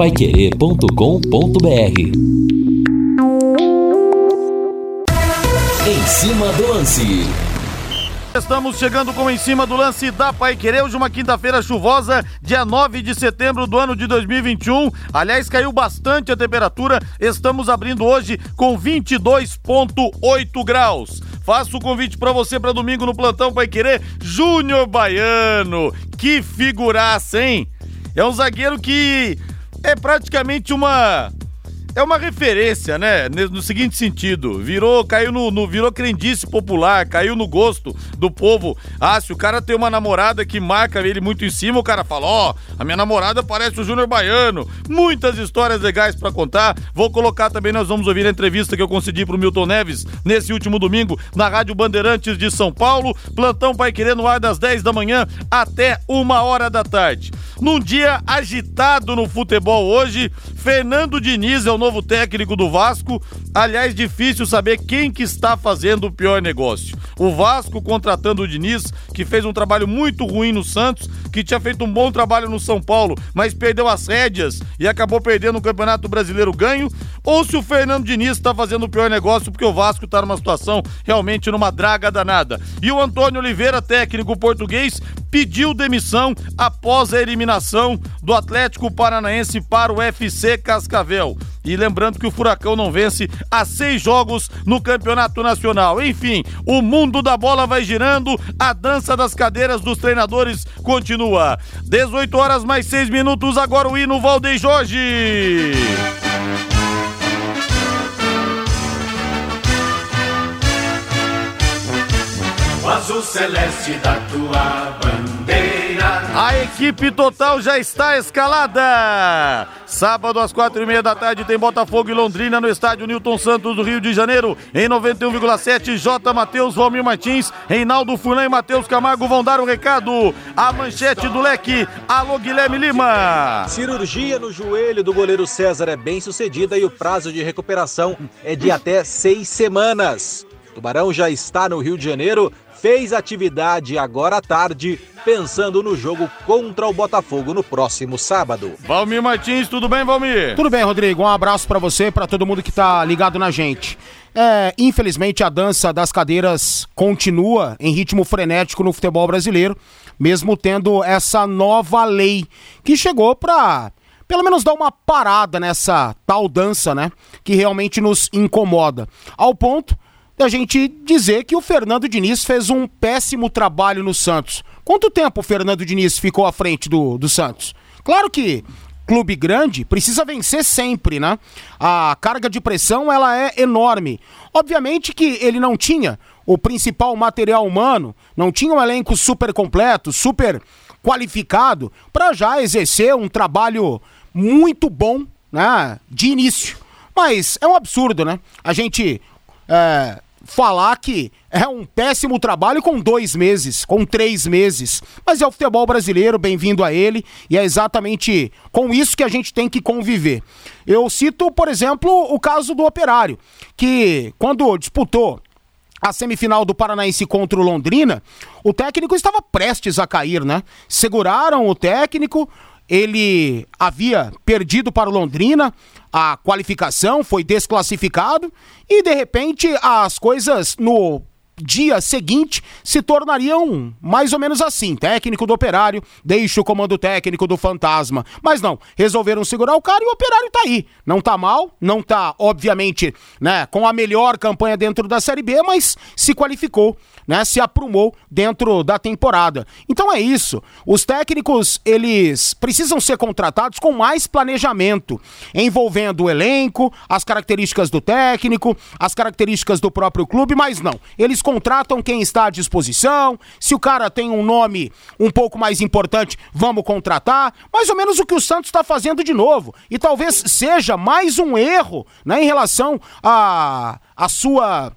paiquerê.com.br Em cima do lance. Estamos chegando com em cima do lance da Pai Querer, hoje uma quinta-feira chuvosa, dia 9 de setembro do ano de 2021. Aliás, caiu bastante a temperatura, estamos abrindo hoje com 22,8 graus. Faço o convite para você para domingo no plantão Pai Querer, Júnior Baiano. Que figuraça, hein? É um zagueiro que é praticamente uma é uma referência, né? No seguinte sentido, virou, caiu no, no, virou crendice popular, caiu no gosto do povo. Ah, se o cara tem uma namorada que marca ele muito em cima, o cara fala: "Ó, oh, a minha namorada parece o Júnior Baiano". Muitas histórias legais para contar. Vou colocar também, nós vamos ouvir a entrevista que eu concedi pro Milton Neves nesse último domingo na Rádio Bandeirantes de São Paulo. Plantão Pai Querer no ar das 10 da manhã até uma hora da tarde. Num dia agitado no futebol hoje, Fernando Diniz é o novo técnico do Vasco. Aliás, difícil saber quem que está fazendo o pior negócio. O Vasco contratando o Diniz, que fez um trabalho muito ruim no Santos, que tinha feito um bom trabalho no São Paulo, mas perdeu as rédeas e acabou perdendo o Campeonato Brasileiro ganho, ou se o Fernando Diniz está fazendo o pior negócio porque o Vasco está numa situação realmente numa draga danada. E o Antônio Oliveira, técnico português, pediu demissão após a eliminação do Atlético Paranaense para o FC Cascavel. E lembrando que o Furacão não vence há seis jogos no Campeonato Nacional. Enfim, o mundo da bola vai girando, a dança das cadeiras dos treinadores continua. 18 horas mais 6 minutos, agora o hino Valdeir Jorge. O azul celeste da tua equipe total já está escalada. Sábado às quatro e meia da tarde tem Botafogo e Londrina no estádio Newton Santos do Rio de Janeiro. Em 91,7 J. Matheus, Valmir Martins, Reinaldo Fulan e Matheus Camargo vão dar o recado. A manchete do leque. Alô Guilherme Lima. Cirurgia no joelho do goleiro César é bem sucedida e o prazo de recuperação é de até seis semanas. Tubarão já está no Rio de Janeiro, fez atividade agora à tarde, pensando no jogo contra o Botafogo no próximo sábado. Valmir Martins, tudo bem, Valmir? Tudo bem, Rodrigo. Um abraço para você e para todo mundo que tá ligado na gente. É, infelizmente a dança das cadeiras continua em ritmo frenético no futebol brasileiro, mesmo tendo essa nova lei que chegou para pelo menos dar uma parada nessa tal dança, né, que realmente nos incomoda. Ao ponto da gente dizer que o Fernando Diniz fez um péssimo trabalho no Santos. Quanto tempo o Fernando Diniz ficou à frente do, do Santos? Claro que clube grande precisa vencer sempre, né? A carga de pressão ela é enorme. Obviamente que ele não tinha o principal material humano, não tinha um elenco super completo, super qualificado para já exercer um trabalho muito bom, né? De início. Mas é um absurdo, né? A gente é, falar que é um péssimo trabalho com dois meses, com três meses. Mas é o futebol brasileiro, bem-vindo a ele, e é exatamente com isso que a gente tem que conviver. Eu cito, por exemplo, o caso do Operário, que quando disputou a semifinal do Paranaense contra o Londrina, o técnico estava prestes a cair, né? Seguraram o técnico, ele havia perdido para o Londrina a qualificação, foi desclassificado e de repente as coisas no dia seguinte se tornariam mais ou menos assim: técnico do operário deixa o comando técnico do fantasma. Mas não, resolveram segurar o cara e o operário tá aí. Não tá mal, não tá, obviamente, né, com a melhor campanha dentro da Série B, mas se qualificou né, se aprumou dentro da temporada. Então é isso. Os técnicos, eles precisam ser contratados com mais planejamento, envolvendo o elenco, as características do técnico, as características do próprio clube, mas não. Eles contratam quem está à disposição. Se o cara tem um nome um pouco mais importante, vamos contratar. Mais ou menos o que o Santos está fazendo de novo. E talvez seja mais um erro, né, em relação a a sua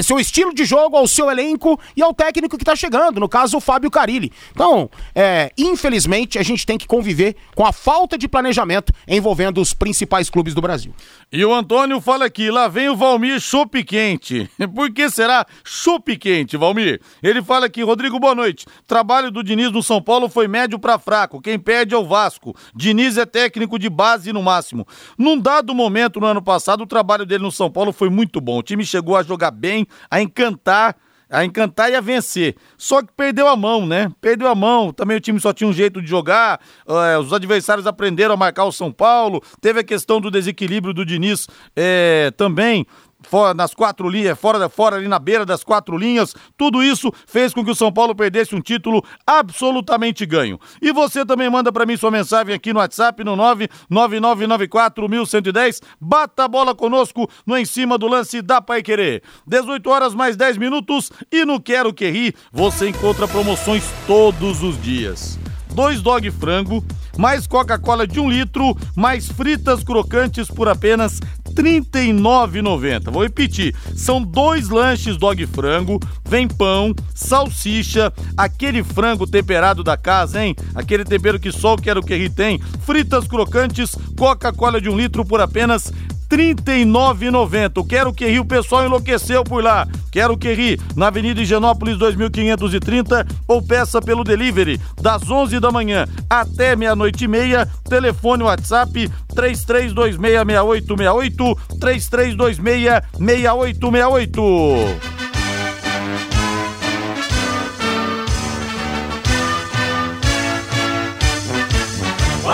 seu estilo de jogo, ao seu elenco e ao técnico que está chegando, no caso o Fábio Carilli. Então, é, infelizmente, a gente tem que conviver com a falta de planejamento envolvendo os principais clubes do Brasil. E o Antônio fala aqui, lá vem o Valmir chope quente. Por que será chope quente, Valmir? Ele fala aqui, Rodrigo, boa noite. Trabalho do Diniz no São Paulo foi médio para fraco. Quem perde é o Vasco. Diniz é técnico de base no máximo. Num dado momento no ano passado, o trabalho dele no São Paulo foi muito bom. O time chegou a jogar bem a encantar a encantar e a vencer. Só que perdeu a mão, né? Perdeu a mão. Também o time só tinha um jeito de jogar. Uh, os adversários aprenderam a marcar o São Paulo. Teve a questão do desequilíbrio do Diniz é, também fora, nas quatro linhas, fora, fora ali na beira das quatro linhas. Tudo isso fez com que o São Paulo perdesse um título absolutamente ganho. E você também manda para mim sua mensagem aqui no WhatsApp no 999941110. Bata a bola conosco no em cima do lance da Pai Querer. 18 horas mais 10 minutos e no Quero Que Ri você encontra promoções todos os dias. Dois dog frango, mais Coca-Cola de um litro, mais fritas crocantes por apenas R$ 39,90. Vou repetir, são dois lanches dog frango, vem pão, salsicha, aquele frango temperado da casa, hein? Aquele tempero que só o Quero Que Ri tem, fritas crocantes, Coca-Cola de um litro por apenas 39,90. Quero que ri, o pessoal enlouqueceu por lá. Quero que ri, na Avenida Higienópolis 2530 ou peça pelo delivery das 11 da manhã até meia-noite e meia. Telefone WhatsApp 33266868 33266868.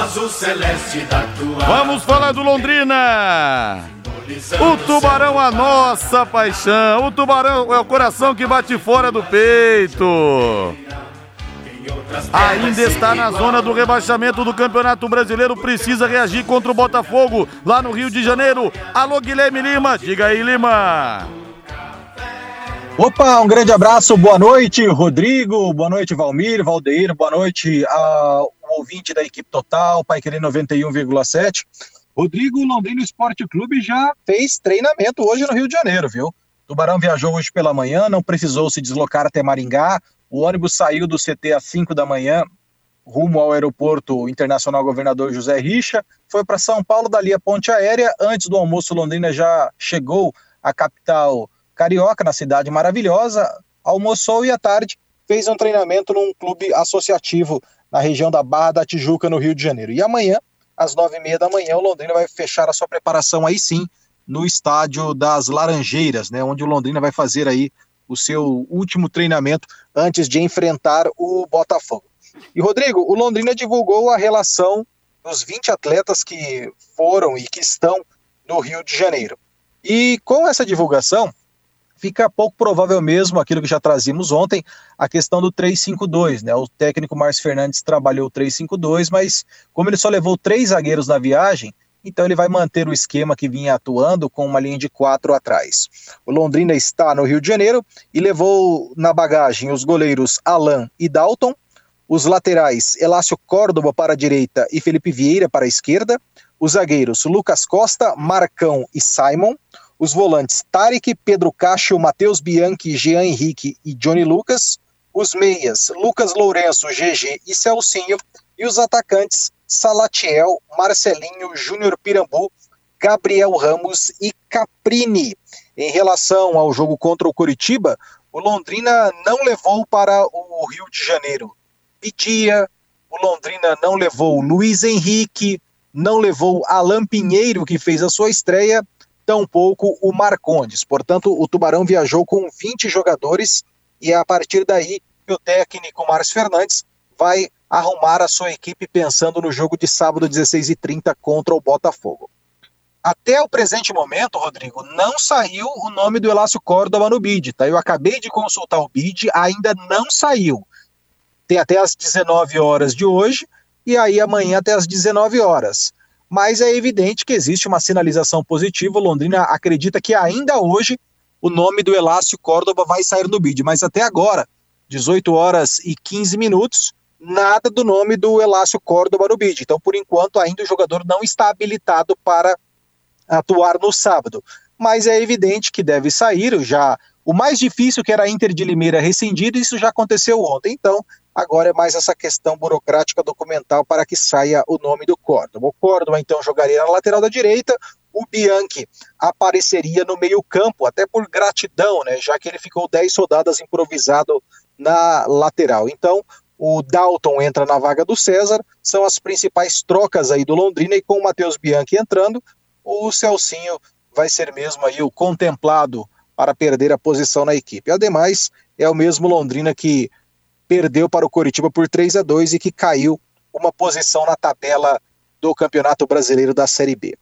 azul celeste da tua. Vamos falar do Londrina. O tubarão, a nossa paixão. O tubarão é o coração que bate fora do peito. Ainda está na zona do rebaixamento do Campeonato Brasileiro. Precisa reagir contra o Botafogo lá no Rio de Janeiro. Alô, Guilherme Lima. Diga aí, Lima. Opa, um grande abraço, boa noite, Rodrigo, boa noite, Valmir, Valdeir, boa noite ao ouvinte da equipe total, Pai Querer 91,7. Rodrigo Londrino Esporte Clube já fez treinamento hoje no Rio de Janeiro, viu? Tubarão viajou hoje pela manhã, não precisou se deslocar até Maringá. O ônibus saiu do CT às 5 da manhã, rumo ao aeroporto internacional Governador José Richa, foi para São Paulo, dali a ponte aérea. Antes do almoço, Londrina já chegou à capital carioca, na cidade maravilhosa, almoçou e à tarde fez um treinamento num clube associativo na região da Barra da Tijuca, no Rio de Janeiro. E amanhã, às nove e meia da manhã, o Londrina vai fechar a sua preparação aí sim no estádio das Laranjeiras, né, onde o Londrina vai fazer aí o seu último treinamento antes de enfrentar o Botafogo. E Rodrigo, o Londrina divulgou a relação dos 20 atletas que foram e que estão no Rio de Janeiro. E com essa divulgação, fica pouco provável mesmo aquilo que já trazíamos ontem, a questão do 3-5-2, né? O técnico Márcio Fernandes trabalhou o 3-5-2, mas como ele só levou três zagueiros na viagem, então ele vai manter o esquema que vinha atuando com uma linha de quatro atrás. O Londrina está no Rio de Janeiro e levou na bagagem os goleiros Alan e Dalton, os laterais Elácio Córdoba para a direita e Felipe Vieira para a esquerda, os zagueiros Lucas Costa, Marcão e Simon, os volantes Tarek, Pedro Cacho, Matheus Bianchi, Jean Henrique e Johnny Lucas, os meias Lucas Lourenço, GG e Celcinho, e os atacantes Salatiel, Marcelinho, Júnior Pirambu, Gabriel Ramos e Caprini. Em relação ao jogo contra o Curitiba, o Londrina não levou para o Rio de Janeiro. Pedia, o Londrina não levou Luiz Henrique, não levou Alan Pinheiro, que fez a sua estreia, tampouco o Marcondes. Portanto, o Tubarão viajou com 20 jogadores e é a partir daí que o técnico Márcio Fernandes vai arrumar a sua equipe pensando no jogo de sábado 16h30 contra o Botafogo. Até o presente momento, Rodrigo, não saiu o nome do Elácio Córdoba no BID, tá? Eu acabei de consultar o BID, ainda não saiu. Tem até as 19 horas de hoje e aí amanhã até as 19 horas mas é evidente que existe uma sinalização positiva. Londrina acredita que ainda hoje o nome do Elácio Córdoba vai sair no bid, mas até agora, 18 horas e 15 minutos, nada do nome do Elácio Córdoba no bid. Então, por enquanto, ainda o jogador não está habilitado para atuar no sábado. Mas é evidente que deve sair, já O mais difícil, que era a Inter de Limeira rescindida, isso já aconteceu ontem. Então, agora é mais essa questão burocrática documental para que saia o nome do Córdoba. O Córdoba, então, jogaria na lateral da direita, o Bianchi apareceria no meio-campo, até por gratidão, né, já que ele ficou 10 rodadas improvisado na lateral. Então, o Dalton entra na vaga do César, são as principais trocas aí do Londrina e com o Matheus Bianchi entrando, o Celcinho vai ser mesmo aí o contemplado para perder a posição na equipe. Ademais, é o mesmo Londrina que perdeu para o Coritiba por 3 a 2 e que caiu uma posição na tabela do Campeonato Brasileiro da Série B.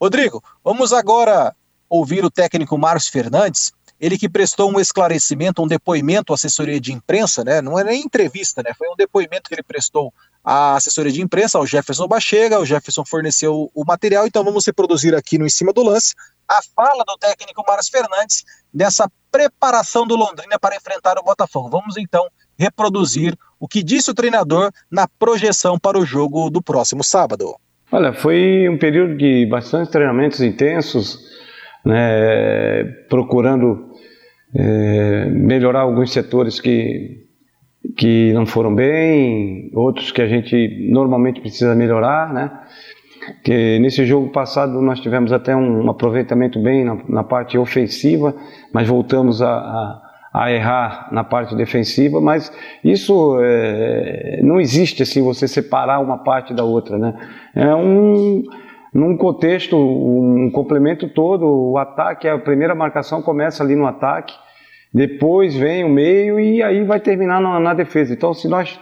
Rodrigo, vamos agora ouvir o técnico Márcio Fernandes, ele que prestou um esclarecimento, um depoimento à assessoria de imprensa, né? Não é nem entrevista, né? Foi um depoimento que ele prestou à assessoria de imprensa, ao Jefferson Bachega, o Jefferson forneceu o material, então vamos reproduzir aqui no Em Cima do Lance a fala do técnico Márcio Fernandes nessa preparação do Londrina para enfrentar o Botafogo. Vamos então reproduzir o que disse o treinador na projeção para o jogo do próximo sábado. Olha, foi um período de bastante treinamentos intensos, né, procurando é, melhorar alguns setores que, que não foram bem, outros que a gente normalmente precisa melhorar, né? Que nesse jogo passado nós tivemos até um aproveitamento bem na, na parte ofensiva, mas voltamos a, a, a, errar na parte defensiva, mas isso é, não existe assim você separar uma parte da outra, né? É um num contexto, um complemento todo, o ataque, a primeira marcação começa ali no ataque, depois vem o meio e aí vai terminar na, na defesa. Então, se nós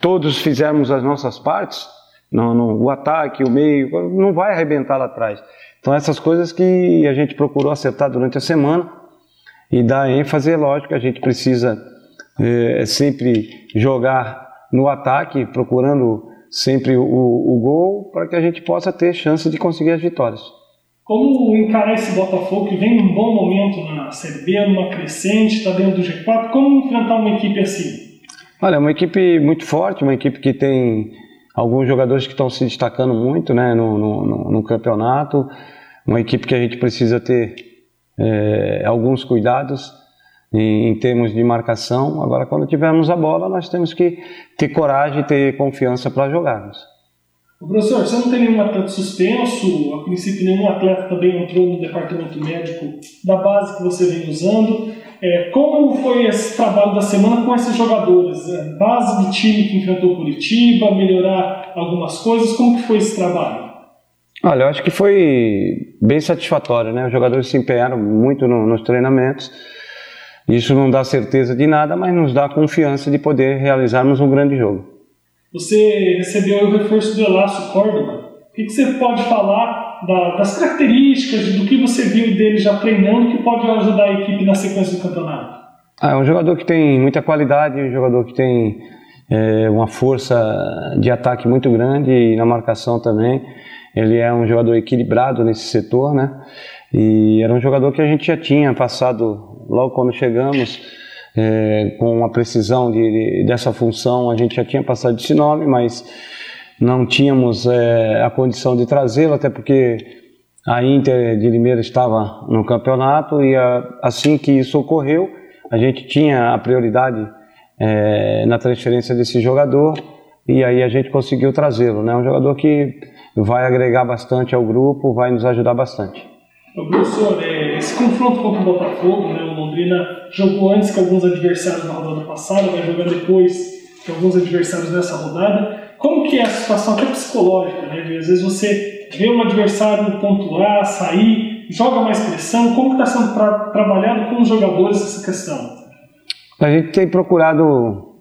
todos fizermos as nossas partes, no, no, o ataque, o meio, não vai arrebentar lá atrás. Então, essas coisas que a gente procurou acertar durante a semana e dar ênfase, é lógico, a gente precisa é, sempre jogar no ataque, procurando sempre o, o gol para que a gente possa ter chance de conseguir as vitórias. Como encarar esse Botafogo que vem num bom momento na Série B, numa crescente, está dentro do G4? Como enfrentar uma equipe assim? Olha, é uma equipe muito forte, uma equipe que tem alguns jogadores que estão se destacando muito né, no, no, no campeonato, uma equipe que a gente precisa ter é, alguns cuidados em, em, termos de marcação. Agora, quando tivermos a bola, nós temos que ter coragem ter confiança para jogarmos. Professor, você não tem nenhum atleta suspenso? A princípio, nenhum atleta também entrou no departamento médico da base que você vem usando. É, como foi esse trabalho da semana com esses jogadores? É, base do time que enfrentou Curitiba, melhorar algumas coisas, como que foi esse trabalho? Olha, eu acho que foi bem satisfatório, né? Os jogadores se empenharam muito no, nos treinamentos isso não dá certeza de nada, mas nos dá confiança de poder realizarmos um grande jogo. Você recebeu o reforço do Elácio Córdoba. O que, você pode falar da, das características, do que você viu dele já treinando que pode ajudar a equipe na sequência do campeonato? Ah, é um jogador que tem muita qualidade, um jogador que tem é, uma força de ataque muito grande e na marcação também. Ele é um jogador equilibrado nesse setor, né? E era um jogador que a gente já tinha passado logo quando chegamos, é, com a precisão de, de, dessa função, a gente já tinha passado esse nome, mas não tínhamos é, a condição de trazê-lo, até porque a Inter de Limeira estava no campeonato e a, assim que isso ocorreu, a gente tinha a prioridade é, na transferência desse jogador e aí a gente conseguiu trazê-lo. Né? Um jogador que vai agregar bastante ao grupo, vai nos ajudar bastante. Professor, é, esse confronto contra o Botafogo, né, o Londrina jogou antes que alguns adversários na rodada passada, vai jogar depois que alguns adversários nessa rodada. Como que é a situação até psicológica, né? Às vezes você vê um adversário pontuar, sair, joga mais pressão. Como está sendo tra trabalhado com os jogadores essa questão? A gente tem procurado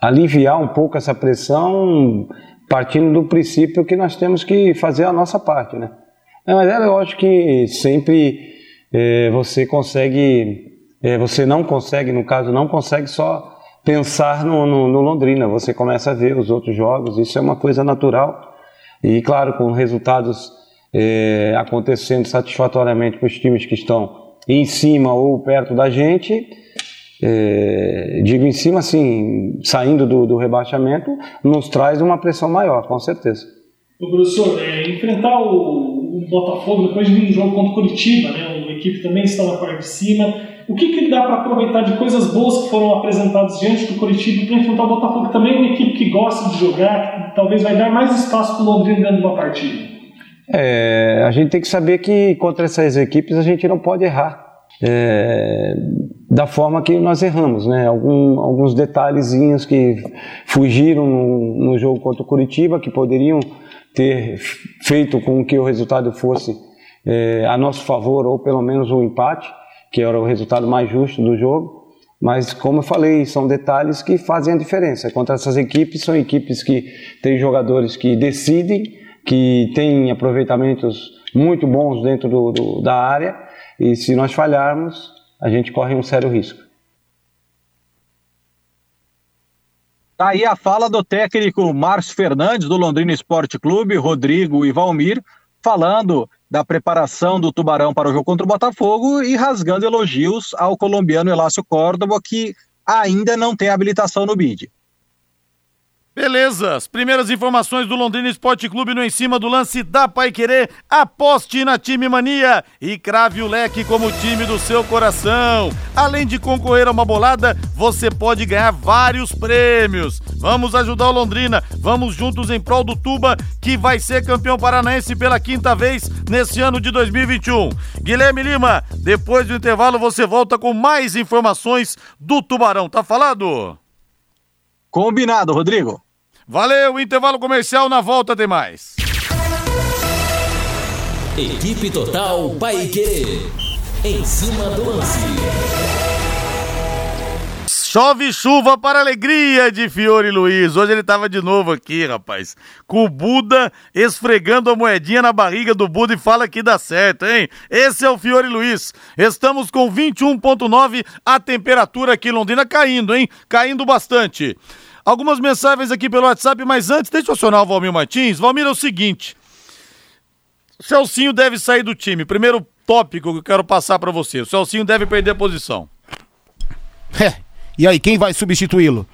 aliviar um pouco essa pressão, partindo do princípio que nós temos que fazer a nossa parte, né? Mas é lógico que sempre é, você consegue, é, você não consegue, no caso, não consegue só pensar no, no, no, Londrina, você começa a ver os outros jogos, isso é uma coisa natural. E claro, com resultados é, acontecendo satisfatoriamente com os times que estão em cima ou perto da gente, é, digo em cima assim, saindo do, do rebaixamento, nos traz uma pressão maior, com certeza. O professor, é, enfrentar o, o, Botafogo depois de um jogo contra o Curitiba, né? Uma equipe também está na parte de cima, O que, que dá para aproveitar de coisas boas que foram apresentadas diante do Curitiba para enfrentar o Botafogo, que também é uma equipe que gosta de jogar, que talvez vai dar mais espaço para o Londrina dentro de uma partida? É, a gente tem que saber que contra essas equipes a gente não pode errar. É, da forma que nós erramos, né? Algum, alguns detalhezinhos que fugiram no, no, jogo contra o Curitiba, que poderiam ter feito com que o resultado fosse é, a nosso favor, ou pelo menos um empate, que era o resultado mais justo do jogo. Mas, como eu falei, são detalhes que fazem a diferença. Contra essas equipes, são equipes que têm jogadores que decidem, que têm aproveitamentos muito bons dentro do, do, da área, e se nós falharmos, a gente corre um sério risco. Tá aí a fala do técnico Márcio Fernandes, do Londrina Esporte Clube, Rodrigo e Valmir, falando da preparação do Tubarão para o jogo contra o Botafogo e rasgando elogios ao colombiano Elácio Córdoba, que ainda não tem habilitação no BID. Beleza, as primeiras informações do Londrina Esporte Clube no em cima do lance da Pai Querer. Aposte na Time Mania e crave o leque como time do seu coração. Além de concorrer a uma bolada, você pode ganhar vários prêmios. Vamos ajudar o Londrina, vamos juntos em prol do Tuba, que vai ser campeão paranaense pela quinta vez nesse ano de 2021. Guilherme Lima, depois do intervalo você volta com mais informações do Tubarão. Tá falado? Combinado, Rodrigo. Valeu, intervalo comercial, na volta tem mais. Equipe Total Paique. Em cima do lance. Chove chuva para alegria de Fiore Luiz. Hoje ele tava de novo aqui, rapaz. Com o Buda esfregando a moedinha na barriga do Buda e fala que dá certo, hein? Esse é o Fiore Luiz. Estamos com 21,9 a temperatura aqui em Londrina caindo, hein? Caindo bastante. Algumas mensagens aqui pelo WhatsApp, mas antes, deixa eu acionar o Valmir Martins. Valmir, é o seguinte. Celcinho deve sair do time. Primeiro tópico que eu quero passar para você. O Celcinho deve perder a posição. É. E aí, quem vai substituí-lo?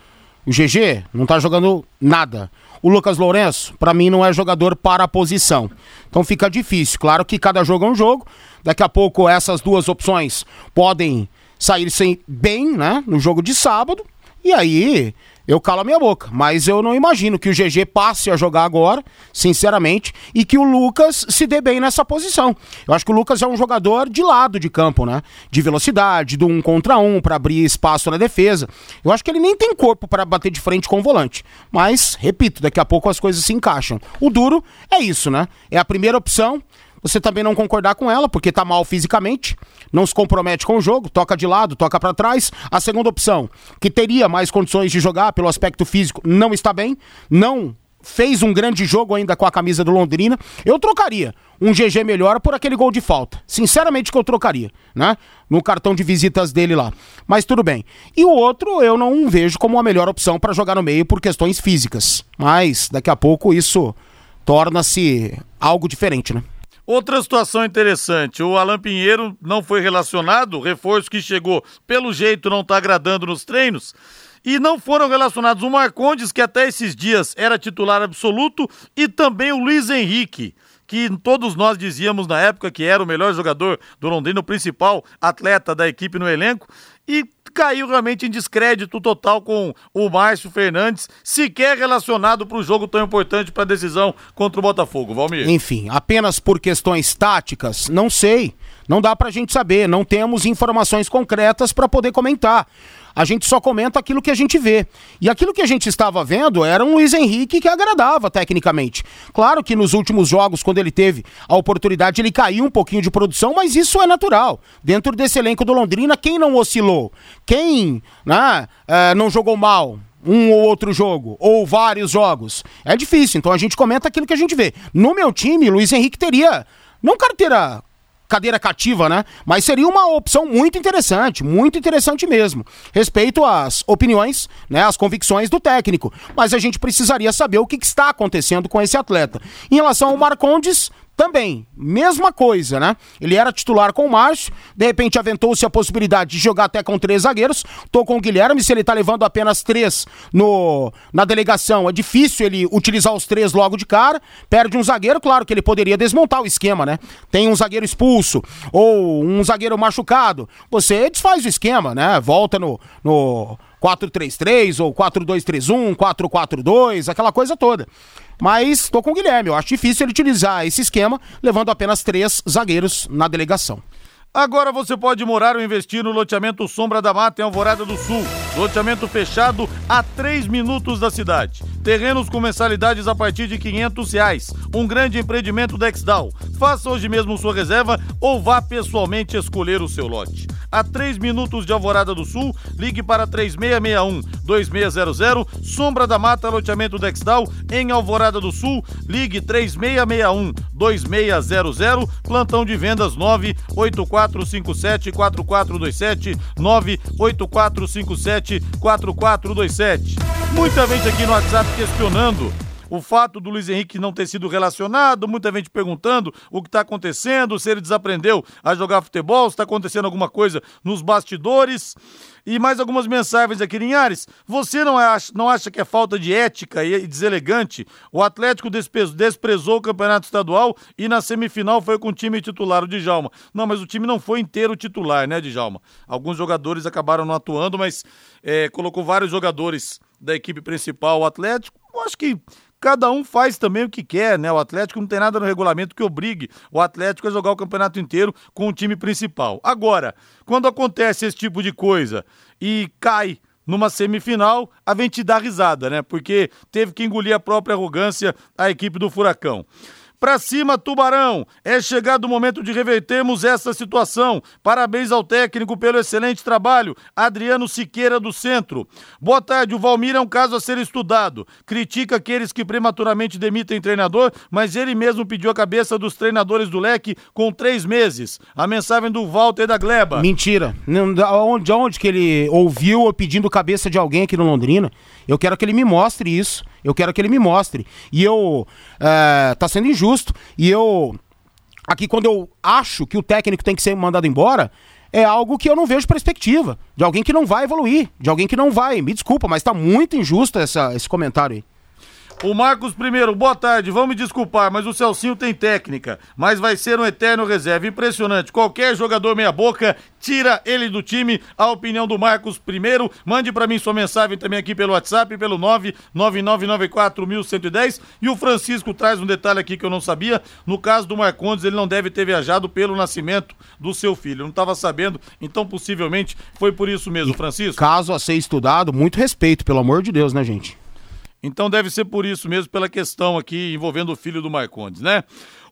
O GG não tá jogando nada. O Lucas Lourenço, para mim, não é jogador para a posição. Então fica difícil. Claro que cada jogo é um jogo. Daqui a pouco essas duas opções podem sair sem bem, né? No jogo de sábado. E aí eu calo a minha boca. Mas eu não imagino que o GG passe a jogar agora, sinceramente, e que o Lucas se dê bem nessa posição. Eu acho que o Lucas é um jogador de lado de campo, né? De velocidade, do um contra um, para abrir espaço na defesa. Eu acho que ele nem tem corpo para bater de frente com o volante. Mas, repito, daqui a pouco as coisas se encaixam. O duro é isso, né? É a primeira opção você também não concordar com ela, porque tá mal fisicamente, não se compromete com o jogo, toca de lado, toca para trás. A segunda opção, que teria mais condições de jogar pelo aspecto físico, não está bem, não fez um grande jogo ainda com a camisa do Londrina. Eu trocaria um GG melhor por aquele gol de falta. Sinceramente que eu trocaria, né? No cartão de visitas dele lá. Mas tudo bem. E o outro eu não vejo como a melhor opção para jogar no meio por questões físicas. Mas daqui a pouco isso torna-se algo diferente, né? Outra situação interessante, o Alan Pinheiro não foi relacionado, reforço que chegou, pelo jeito, não está agradando nos treinos. E não foram relacionados o Marcondes, que até esses dias era titular absoluto, e também o Luiz Henrique, que todos nós dizíamos na época que era o melhor jogador do Londrina, o principal atleta da equipe no elenco, e caiu realmente em descrédito total com o Márcio Fernandes, sequer relacionado para o jogo tão importante para a decisão contra o Botafogo. Valmir. Enfim, apenas por questões táticas, não sei. Não dá para a gente saber, não temos informações concretas para poder comentar a gente só comenta aquilo que a gente vê. E aquilo que a gente estava vendo era um Luiz Henrique que agradava tecnicamente. Claro que nos últimos jogos, quando ele teve a oportunidade, ele caiu um pouquinho de produção, mas isso é natural. Dentro desse elenco do Londrina, quem não oscilou? Quem né, é, não jogou mal? um ou outro jogo, ou vários jogos. É difícil, então a gente comenta aquilo que a gente vê. No meu time, Luiz Henrique teria, não carteira cadeira cativa, né? Mas seria uma opção muito interessante, muito interessante mesmo. Respeito às opiniões, né, às convicções do técnico. Mas a gente precisaria saber o que, que está acontecendo com esse atleta. Em relação ao Marcondes, também, mesma coisa, né? Ele era titular com o Márcio, de repente aventou-se a possibilidade de jogar até com três zagueiros. Tô com o Guilherme, se ele tá levando apenas três no, na delegação, é difícil ele utilizar os três logo de cara. Perde um zagueiro, claro que ele poderia desmontar o esquema, né? Tem um zagueiro expulso ou um zagueiro machucado, você desfaz o esquema, né? Volta no, no 4-3-3 ou 4-2-3-1, 4-4-2, aquela coisa toda. Mas tô com o Guilherme, eu acho difícil ele utilizar esse esquema, levando apenas três zagueiros na delegação. Agora você pode morar ou investir no loteamento Sombra da Mata em Alvorada do Sul. Loteamento fechado a 3 minutos da cidade. Terrenos com mensalidades a partir de 500 reais. Um grande empreendimento da Exdal. Faça hoje mesmo sua reserva ou vá pessoalmente escolher o seu lote. A 3 minutos de Alvorada do Sul, ligue para 3661-2600. Sombra da Mata, loteamento da Exdal em Alvorada do Sul. Ligue 3661-2600. Plantão de vendas 984 98457 4427 98457 4427. Muita gente aqui no WhatsApp questionando o fato do Luiz Henrique não ter sido relacionado, muita gente perguntando o que está acontecendo, se ele desaprendeu a jogar futebol, se está acontecendo alguma coisa nos bastidores. E mais algumas mensagens aqui, Linhares. Você não acha, não acha que é falta de ética e deselegante? O Atlético desprezou o campeonato estadual e na semifinal foi com o time titular, o Djalma. Não, mas o time não foi inteiro titular, né, Djalma? Alguns jogadores acabaram não atuando, mas é, colocou vários jogadores da equipe principal, o Atlético. Eu acho que cada um faz também o que quer, né? O Atlético não tem nada no regulamento que obrigue o Atlético a jogar o campeonato inteiro com o time principal. Agora, quando acontece esse tipo de coisa e cai numa semifinal, a gente dá risada, né? Porque teve que engolir a própria arrogância a equipe do Furacão. Pra cima, Tubarão! É chegado o momento de revertermos essa situação. Parabéns ao técnico pelo excelente trabalho, Adriano Siqueira do Centro. Boa tarde, o Valmir é um caso a ser estudado. Critica aqueles que prematuramente demitem treinador, mas ele mesmo pediu a cabeça dos treinadores do leque com três meses. A mensagem do Walter da Gleba. Mentira. De onde que ele ouviu pedindo cabeça de alguém aqui no Londrina? Eu quero que ele me mostre isso. Eu quero que ele me mostre. E eu. É, tá sendo injusto. E eu. Aqui, quando eu acho que o técnico tem que ser mandado embora, é algo que eu não vejo perspectiva. De alguém que não vai evoluir. De alguém que não vai. Me desculpa, mas tá muito injusto essa, esse comentário aí. O Marcos primeiro, boa tarde, vão me desculpar, mas o Celcinho tem técnica, mas vai ser um eterno reserva. Impressionante, qualquer jogador meia boca, tira ele do time. A opinião do Marcos primeiro, mande para mim sua mensagem também aqui pelo WhatsApp, pelo 99994110. E o Francisco traz um detalhe aqui que eu não sabia, no caso do Marcondes, ele não deve ter viajado pelo nascimento do seu filho. Eu não estava sabendo, então possivelmente foi por isso mesmo, Francisco. Caso a ser estudado, muito respeito, pelo amor de Deus, né, gente? Então deve ser por isso mesmo, pela questão aqui envolvendo o filho do Marcondes, né?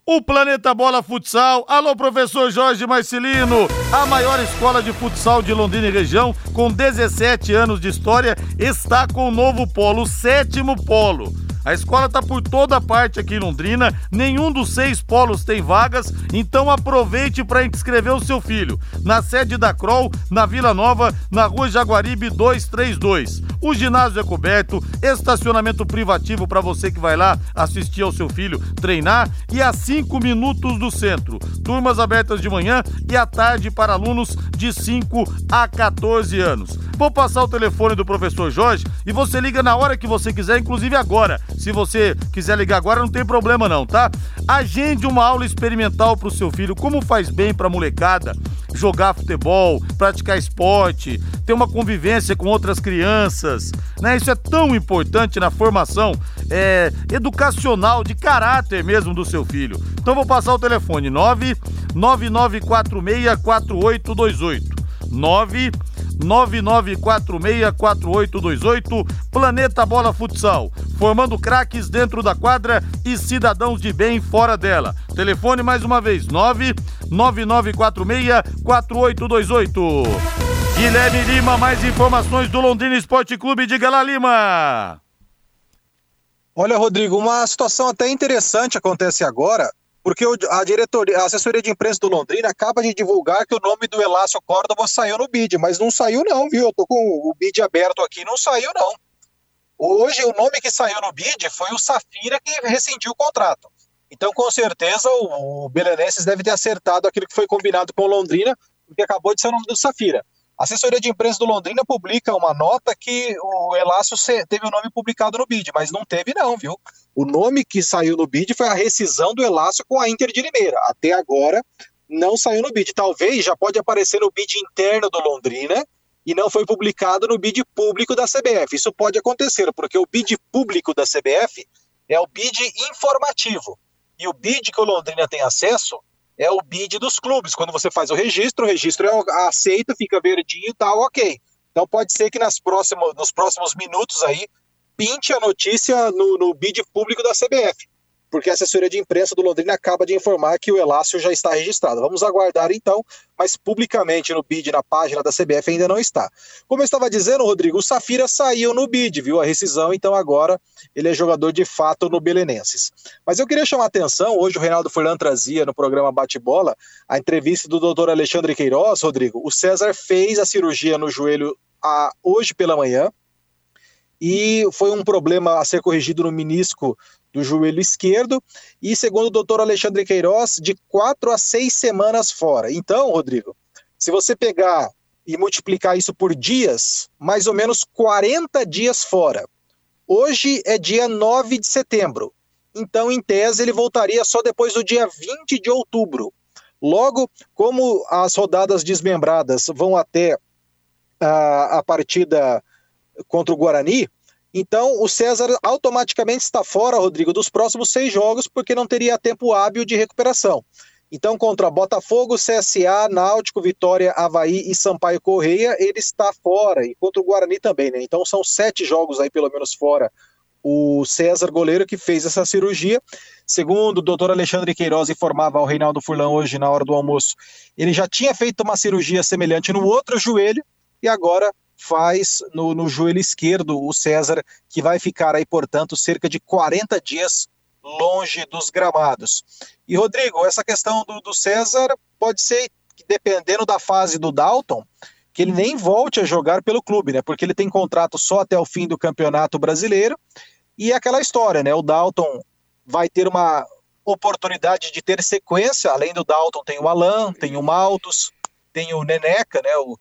O Planeta Bola Futsal. Alô, professor Jorge Marcelino. A maior escola de futsal de Londrina e região, com 17 anos de história, está com o novo polo, o sétimo polo. A escola está por toda parte aqui em Londrina, nenhum dos seis polos tem vagas, então aproveite para inscrever o seu filho. Na sede da Crol, na Vila Nova, na rua Jaguaribe 232. O ginásio é coberto, estacionamento privativo para você que vai lá assistir ao seu filho treinar e a 5 minutos do centro. Turmas abertas de manhã e à tarde para alunos de 5 a 14 anos. Vou passar o telefone do professor Jorge e você liga na hora que você quiser, inclusive agora. Se você quiser ligar agora, não tem problema não, tá? Agende uma aula experimental pro seu filho, como faz bem pra molecada jogar futebol, praticar esporte, ter uma convivência com outras crianças, né? Isso é tão importante na formação é, educacional, de caráter mesmo do seu filho. Então vou passar o telefone 99946 4828. 9 99464828 Planeta Bola Futsal, formando craques dentro da quadra e cidadãos de bem fora dela. Telefone mais uma vez 999464828. Guilherme Lima, mais informações do Londrina Esporte Clube, diga lá Lima. Olha, Rodrigo, uma situação até interessante acontece agora porque a diretoria, a assessoria de imprensa do Londrina acaba de divulgar que o nome do Elácio Córdoba saiu no bid, mas não saiu não, viu? Eu tô com o bid aberto aqui, não saiu não. Hoje o nome que saiu no bid foi o Safira que rescindiu o contrato. Então, com certeza, o, o Belenenses deve ter acertado aquilo que foi combinado com o Londrina, porque acabou de ser o nome do Safira. A assessoria de imprensa do Londrina publica uma nota que o Elácio teve o nome publicado no BID, mas não teve não, viu? O nome que saiu no BID foi a rescisão do Elácio com a Inter de Limeira. Até agora não saiu no BID. Talvez já pode aparecer no BID interno do Londrina e não foi publicado no BID público da CBF. Isso pode acontecer, porque o BID público da CBF é o BID informativo. E o BID que o Londrina tem acesso é o bid dos clubes. Quando você faz o registro, o registro é aceito, fica verdinho e tal, ok. Então pode ser que nas próximos, nos próximos minutos aí pinte a notícia no, no bid público da CBF porque a assessoria de imprensa do Londrina acaba de informar que o Elácio já está registrado. Vamos aguardar então, mas publicamente no BID, na página da CBF, ainda não está. Como eu estava dizendo, Rodrigo, o Safira saiu no BID, viu a rescisão, então agora ele é jogador de fato no Belenenses. Mas eu queria chamar a atenção, hoje o Reinaldo Furlan trazia no programa Bate-Bola a entrevista do doutor Alexandre Queiroz, Rodrigo. O César fez a cirurgia no joelho a, hoje pela manhã, e foi um problema a ser corrigido no menisco do joelho esquerdo e, segundo o doutor Alexandre Queiroz, de quatro a seis semanas fora. Então, Rodrigo, se você pegar e multiplicar isso por dias, mais ou menos 40 dias fora. Hoje é dia 9 de setembro, então, em tese, ele voltaria só depois do dia 20 de outubro. Logo, como as rodadas desmembradas vão até a, a partida contra o Guarani, então, o César automaticamente está fora, Rodrigo, dos próximos seis jogos, porque não teria tempo hábil de recuperação. Então, contra Botafogo, CSA, Náutico, Vitória, Havaí e Sampaio Correia, ele está fora. E contra o Guarani também, né? Então, são sete jogos aí, pelo menos, fora. O César, goleiro, que fez essa cirurgia. Segundo o doutor Alexandre Queiroz informava ao Reinaldo Furlan hoje, na hora do almoço, ele já tinha feito uma cirurgia semelhante no outro joelho e agora faz no, no joelho esquerdo o César, que vai ficar aí, portanto, cerca de 40 dias longe dos gramados. E, Rodrigo, essa questão do, do César pode ser que, dependendo da fase do Dalton, que ele nem volte a jogar pelo clube, né? Porque ele tem contrato só até o fim do Campeonato Brasileiro. E é aquela história, né? O Dalton vai ter uma oportunidade de ter sequência. Além do Dalton, tem o Alan, tem o Maltos, tem o Neneca, né? O,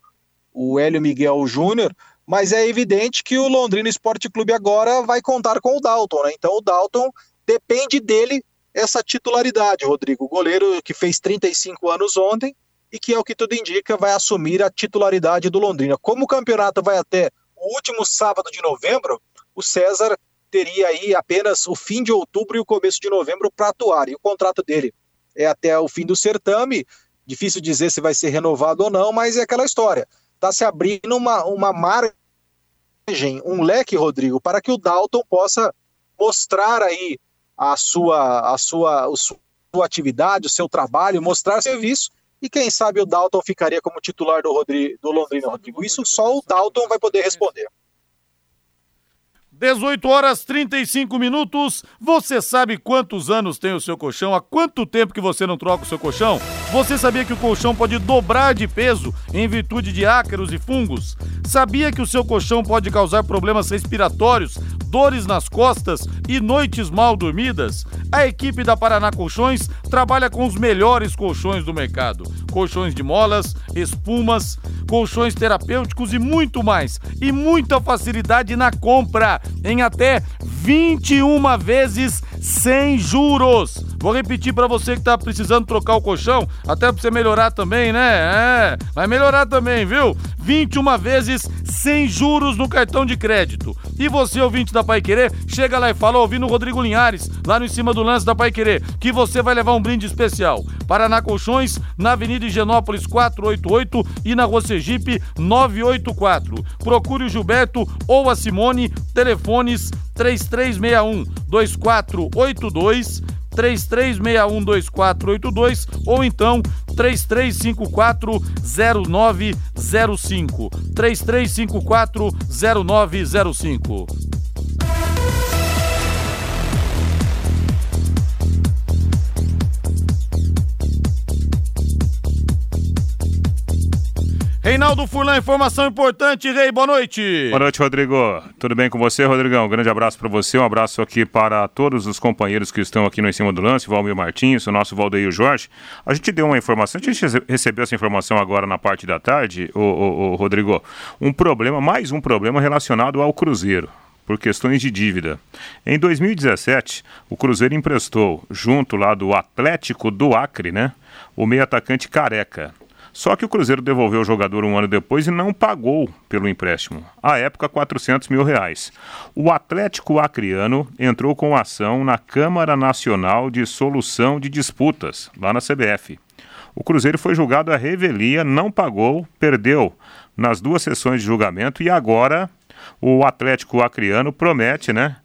o Hélio Miguel Júnior, mas é evidente que o Londrina Esporte Clube agora vai contar com o Dalton, né? Então o Dalton depende dele essa titularidade, Rodrigo. O goleiro que fez 35 anos ontem e que é o que tudo indica vai assumir a titularidade do Londrina. Como o campeonato vai até o último sábado de novembro, o César teria aí apenas o fim de outubro e o começo de novembro para atuar. E o contrato dele é até o fim do certame. Difícil dizer se vai ser renovado ou não, mas é aquela história está se abrindo uma, uma margem, um leque, Rodrigo, para que o Dalton possa mostrar aí a sua, a sua, a sua atividade, o seu trabalho, mostrar serviço, e quem sabe o Dalton ficaria como titular do, Rodrigo, do Londrina, Rodrigo. Isso só o Dalton vai poder responder. 18 horas 35 minutos. Você sabe quantos anos tem o seu colchão? Há quanto tempo que você não troca o seu colchão? Você sabia que o colchão pode dobrar de peso em virtude de ácaros e fungos? Sabia que o seu colchão pode causar problemas respiratórios, dores nas costas e noites mal dormidas? A equipe da Paraná Colchões trabalha com os melhores colchões do mercado: colchões de molas, espumas, colchões terapêuticos e muito mais. E muita facilidade na compra em até 21 vezes sem juros. Vou repetir para você que tá precisando trocar o colchão, até para você melhorar também, né? É, vai melhorar também, viu? 21 vezes sem juros no cartão de crédito. E você, ouvinte da Pai Querer, chega lá e fala, ouvindo o Rodrigo Linhares, lá no em cima do lance da Pai Querer, que você vai levar um brinde especial. Paraná Colchões, na Avenida Higienópolis 488 e na Rua Sergipe 984. Procure o Gilberto ou a Simone, telefones 3361 2482 33612482 ou então 33540905. 33540905. Reinaldo Furlan, informação importante, Rei, boa noite. Boa noite, Rodrigo. Tudo bem com você, Rodrigão? Um grande abraço para você, um abraço aqui para todos os companheiros que estão aqui no Em Cima do Lance, Valmir Martins, o nosso Valdeir Jorge. A gente deu uma informação, a gente recebeu essa informação agora na parte da tarde, o, o, o Rodrigo, um problema, mais um problema relacionado ao Cruzeiro por questões de dívida. Em 2017, o Cruzeiro emprestou, junto lá do Atlético do Acre, né, o meio atacante Careca. Só que o Cruzeiro devolveu o jogador um ano depois e não pagou pelo empréstimo. À época, 400 mil reais. O Atlético Acreano entrou com ação na Câmara Nacional de Solução de Disputas, lá na CBF. O Cruzeiro foi julgado à revelia, não pagou, perdeu nas duas sessões de julgamento e agora o Atlético Acreano promete, né?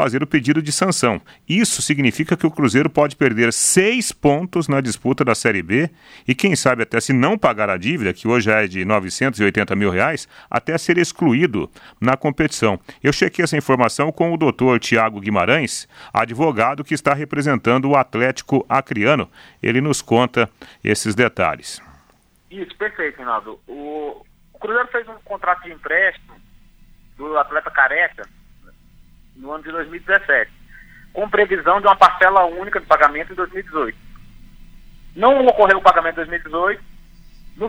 Fazer o pedido de sanção. Isso significa que o Cruzeiro pode perder seis pontos na disputa da Série B e, quem sabe, até se não pagar a dívida, que hoje é de 980 mil reais, até ser excluído na competição. Eu chequei essa informação com o doutor Tiago Guimarães, advogado que está representando o Atlético Acreano. Ele nos conta esses detalhes. Isso, perfeito, Reinaldo. O, o Cruzeiro fez um contrato de empréstimo do atleta Careca no ano de 2017, com previsão de uma parcela única de pagamento em 2018. Não ocorreu o pagamento em 2018, no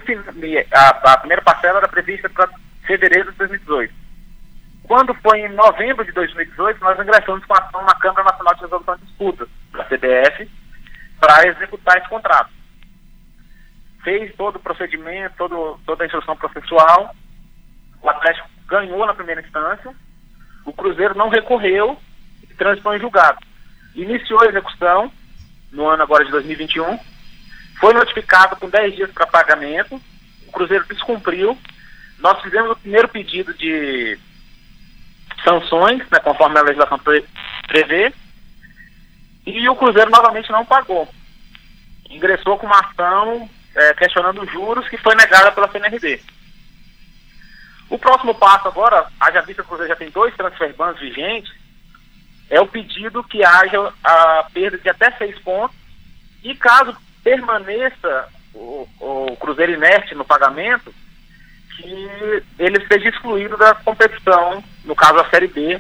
a, a primeira parcela era prevista para fevereiro de 2018. Quando foi em novembro de 2018, nós ingressamos com ação na Câmara Nacional de Resolução de Disputas, da CBF, para executar esse contrato. Fez todo o procedimento, todo, toda a instrução processual, o Atlético ganhou na primeira instância, o Cruzeiro não recorreu e transitou em julgado. Iniciou a execução no ano agora de 2021, foi notificado com 10 dias para pagamento, o Cruzeiro descumpriu, nós fizemos o primeiro pedido de sanções, né, conforme a legislação prevê, e o Cruzeiro novamente não pagou. Ingressou com uma ação é, questionando juros que foi negada pela CNRD. O próximo passo agora, haja vista que o Cruzeiro já tem dois transfer bans vigentes, é o pedido que haja a perda de até seis pontos e caso permaneça o, o Cruzeiro inerte no pagamento, que ele seja excluído da competição, no caso a Série B,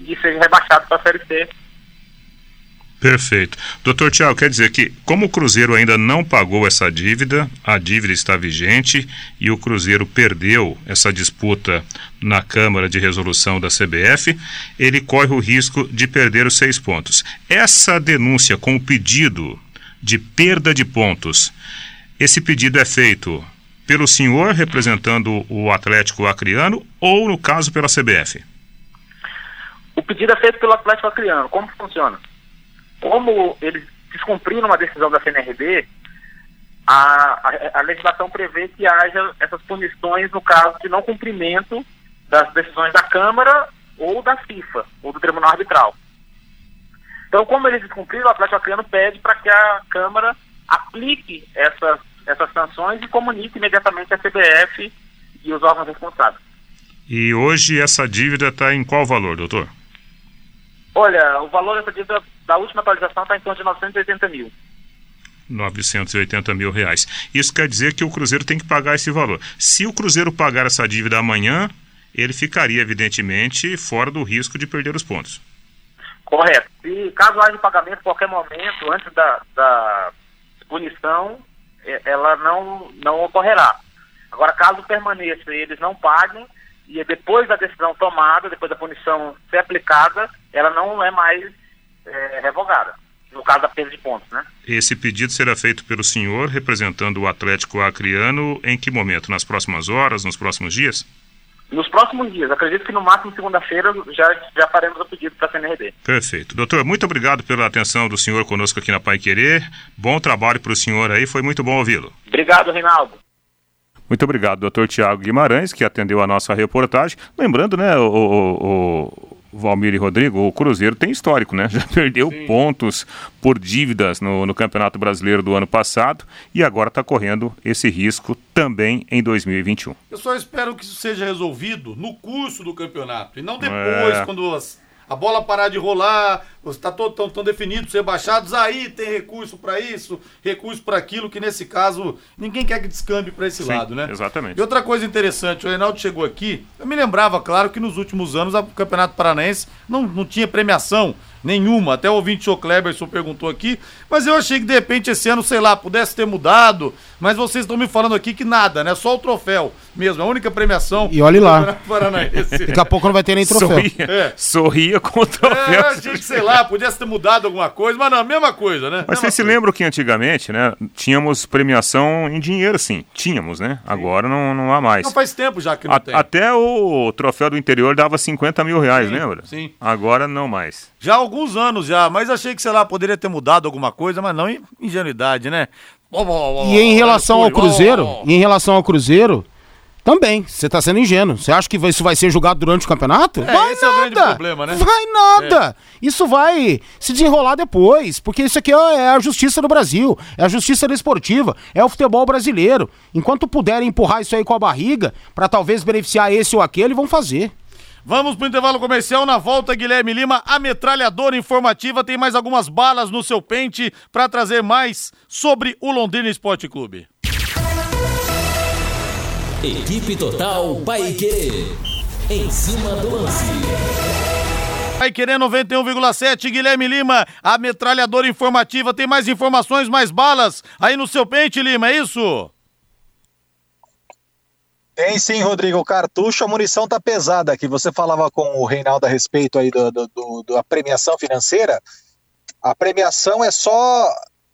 e seja rebaixado para a Série C Perfeito. Doutor Tiago, quer dizer que, como o Cruzeiro ainda não pagou essa dívida, a dívida está vigente e o Cruzeiro perdeu essa disputa na Câmara de Resolução da CBF, ele corre o risco de perder os seis pontos. Essa denúncia com o pedido de perda de pontos, esse pedido é feito pelo senhor representando o Atlético Acreano ou, no caso, pela CBF? O pedido é feito pelo Atlético Acreano. Como funciona? Como eles descumpriram uma decisão da CNRD, a, a, a, legislação prevê que haja essas punições no caso de não cumprimento das decisões da Câmara ou da FIFA, ou do Tribunal Arbitral. Então, como eles descumpriram, o Atlético Acreano pede para que a Câmara aplique essas, essas sanções e comunique imediatamente a CBF e os órgãos responsáveis. E hoje essa dívida está em qual valor, doutor? Olha, o valor dessa dívida da última atualização está em torno de 980 mil. 980 mil reais. Isso quer dizer que o Cruzeiro tem que pagar esse valor. Se o Cruzeiro pagar essa dívida amanhã, ele ficaria, evidentemente, fora do risco de perder os pontos. Correto. E caso haja pagamento em qualquer momento, antes da, da punição, ela não, não ocorrerá. Agora, caso permaneça e eles não paguem, e depois da decisão tomada, depois da punição ser aplicada, ela não é mais é, revogada. No caso da perda de pontos, né? Esse pedido será feito pelo senhor, representando o Atlético Acreano, em que momento? Nas próximas horas, nos próximos dias? Nos próximos dias. Acredito que no máximo segunda-feira já, já faremos o pedido para a CNRD. Perfeito. Doutor, muito obrigado pela atenção do senhor conosco aqui na Pai Querer. Bom trabalho para o senhor aí, foi muito bom ouvi-lo. Obrigado, Reinaldo. Muito obrigado, doutor Tiago Guimarães, que atendeu a nossa reportagem. Lembrando, né, o, o, o Valmir e Rodrigo, o Cruzeiro tem histórico, né? Já perdeu Sim. pontos por dívidas no, no, Campeonato Brasileiro do ano passado e agora está correndo esse risco também em 2021. Eu só espero que isso seja resolvido no curso do campeonato e não depois, é... quando as, a bola parar de rolar, está todo tão, tão definido, ser baixados, aí tem recurso para isso, recurso para aquilo, que nesse caso ninguém quer que descambe para esse Sim, lado, né? exatamente. E outra coisa interessante, o Reinaldo chegou aqui, eu me lembrava, claro, que nos últimos anos o Campeonato Paranaense não, não tinha premiação nenhuma. Até o ouvinte o Kleberson perguntou aqui, mas eu achei que de repente esse ano, sei lá, pudesse ter mudado, mas vocês estão me falando aqui que nada, né? Só o troféu mesmo, a única premiação. E olhe lá. Paranaense. Daqui a pouco não vai ter nem troféu. Sorria, É. sorria com o É, troféu. eu achei que, sei lá, pudesse ter mudado alguma coisa, mas não, a mesma coisa, né? Mas Mesma vocês se lembram que antigamente, né, tínhamos premiação em dinheiro, sim. Tínhamos, né? Agora não, não há mais. Não faz tempo já que não A- tem. até o troféu do interior dava 50 mil reais, Sim, lembra? sim. Agora não mais. Já há alguns anos já, mas achei que, sei lá, poderia ter mudado alguma coisa, mas não ingenuidade, né? E em relação ao Cruzeiro, em relação ao Cruzeiro, também, você tá sendo ingênuo. Você acha que isso vai ser julgado durante o campeonato? É, vai esse é o grande nada. problema, né? Vai nada. Isso vai se desenrolar depois, porque isso aqui é a justiça do Brasil, é a justiça desportiva, é o futebol brasileiro. Enquanto puderem empurrar isso aí com a barriga, pra talvez beneficiar esse ou aquele, vão fazer. Vamos pro intervalo comercial. Na volta, Guilherme Lima, a metralhadora informativa tem mais algumas balas no seu pente para trazer mais sobre o Londrina Esporte Clube. Equipe Total Paiquerê. Em cima do lance. Vai querer 91,7, Guilherme Lima, a metralhadora informativa tem mais informações, mais balas aí no seu pente, Lima, é isso? Tem sim, Rodrigo. O cartucho, a munição tá pesada aqui. Você falava com o Reinaldo a respeito aí do, do- do- da premiação financeira. A premiação é só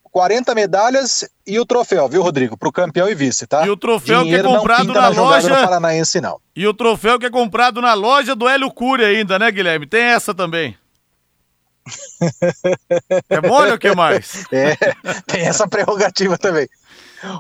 40 medalhas e o troféu, viu, Rodrigo? Pro campeão e vice, tá? E o troféu que é Dinheiro não comprado na jogada loja- do Paranaense, não. E o troféu que é comprado na loja do Hélio Cury ainda, né, Guilherme? Tem essa também. é mole ou o que mais? É, tem essa prerrogativa também.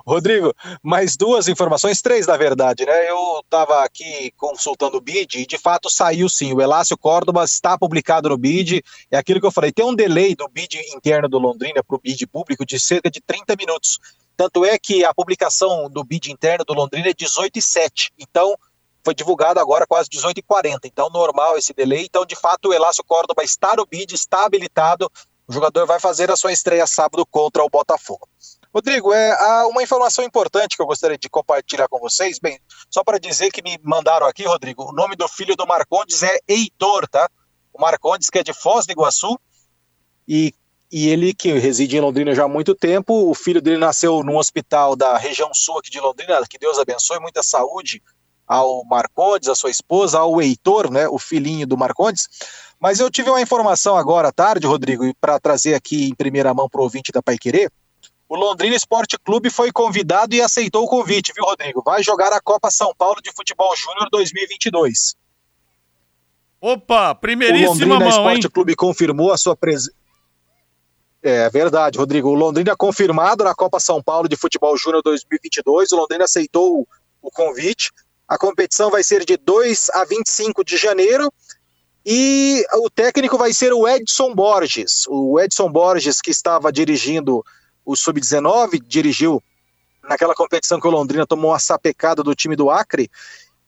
Rodrigo, mais duas informações, três na verdade, né? Eu estava aqui consultando o BID e de fato saiu sim. O Elácio Córdoba está publicado no BID. É aquilo que eu falei, tem um delay do BID interno do Londrina para o BID público de cerca de 30 minutos. Tanto é que a publicação do BID interno do Londrina é 18 e 7. Então, foi divulgado agora quase 18 e 40. Então, normal esse delay. Então, de fato, o Elácio Córdoba está no BID, está habilitado. O jogador vai fazer a sua estreia sábado contra o Botafogo. Rodrigo, é há uma informação importante que eu gostaria de compartilhar com vocês. Bem, só para dizer que me mandaram aqui, Rodrigo, o nome do filho do Marcondes é Heitor, tá? O Marcondes, que é de Foz do Iguaçu, e, e ele que reside em Londrina já há muito tempo. O filho dele nasceu num hospital da região sul aqui de Londrina. Que Deus abençoe, muita saúde ao Marcondes, a sua esposa, ao Heitor, né, o filhinho do Marcondes. Mas eu tive uma informação agora à tarde, Rodrigo, para trazer aqui em primeira mão para o ouvinte da Pai Querer. O Londrina Esporte Clube foi convidado e aceitou o convite, viu, Rodrigo? Vai jogar a Copa São Paulo de Futebol Júnior 2022. Opa, o primeiríssima Londrina mão, hein? Esporte Clube confirmou a sua presença. É verdade, Rodrigo. O Londrina confirmado na Copa São Paulo de Futebol Júnior 2022. O Londrina aceitou o, o convite. A competição vai ser de 2 a 25 de janeiro. E o técnico vai ser o Edson Borges. O Edson Borges, que estava dirigindo o Sub-19, dirigiu naquela competição que o Londrina tomou uma sapecada do time do Acre.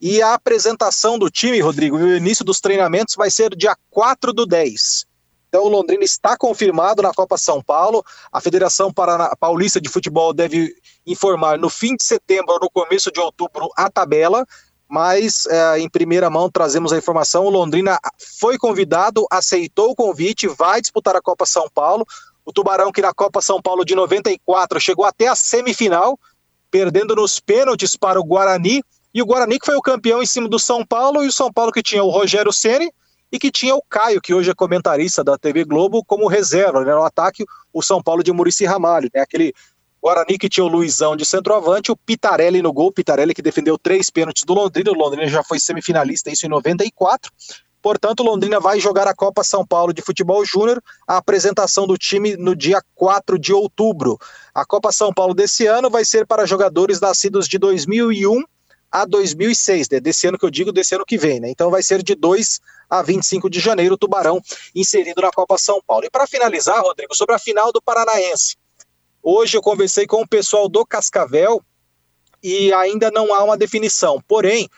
E a apresentação do time, Rodrigo, o início dos treinamentos vai ser dia 4 do 10. Então o Londrina está confirmado na Copa São Paulo. A Federação Paulista de Futebol deve informar no fim de setembro ou no começo de outubro a tabela. Mas eh, em primeira mão trazemos a informação: o Londrina foi convidado, aceitou o convite, vai disputar a Copa São Paulo. O Tubarão, que na Copa São Paulo de 94 chegou até a semifinal, perdendo nos pênaltis para o Guarani. E o Guarani que foi o campeão em cima do São Paulo, e o São Paulo que tinha o Rogério Ceni e que tinha o Caio, que hoje é comentarista da TV Globo, como reserva, né, no ataque, o São Paulo de Murici Ramalho, né, aquele Guarani que tinha o Luizão de centroavante, o Pitarelli no gol, Pitarelli que defendeu três pênaltis do Londrina, o Londrina já foi semifinalista, isso em 94, portanto Londrina vai jogar a Copa São Paulo de Futebol Júnior, a apresentação do time no dia 4 de outubro. A Copa São Paulo desse ano vai ser para jogadores nascidos de 2001 a 2006, né? desse ano que eu digo, desse ano que vem, né? Então vai ser de 2 a 25 de janeiro, o Tubarão inserido na Copa São Paulo. E para finalizar, Rodrigo, sobre a final do Paranaense. Hoje eu conversei com o pessoal do Cascavel e ainda não há uma definição. Porém,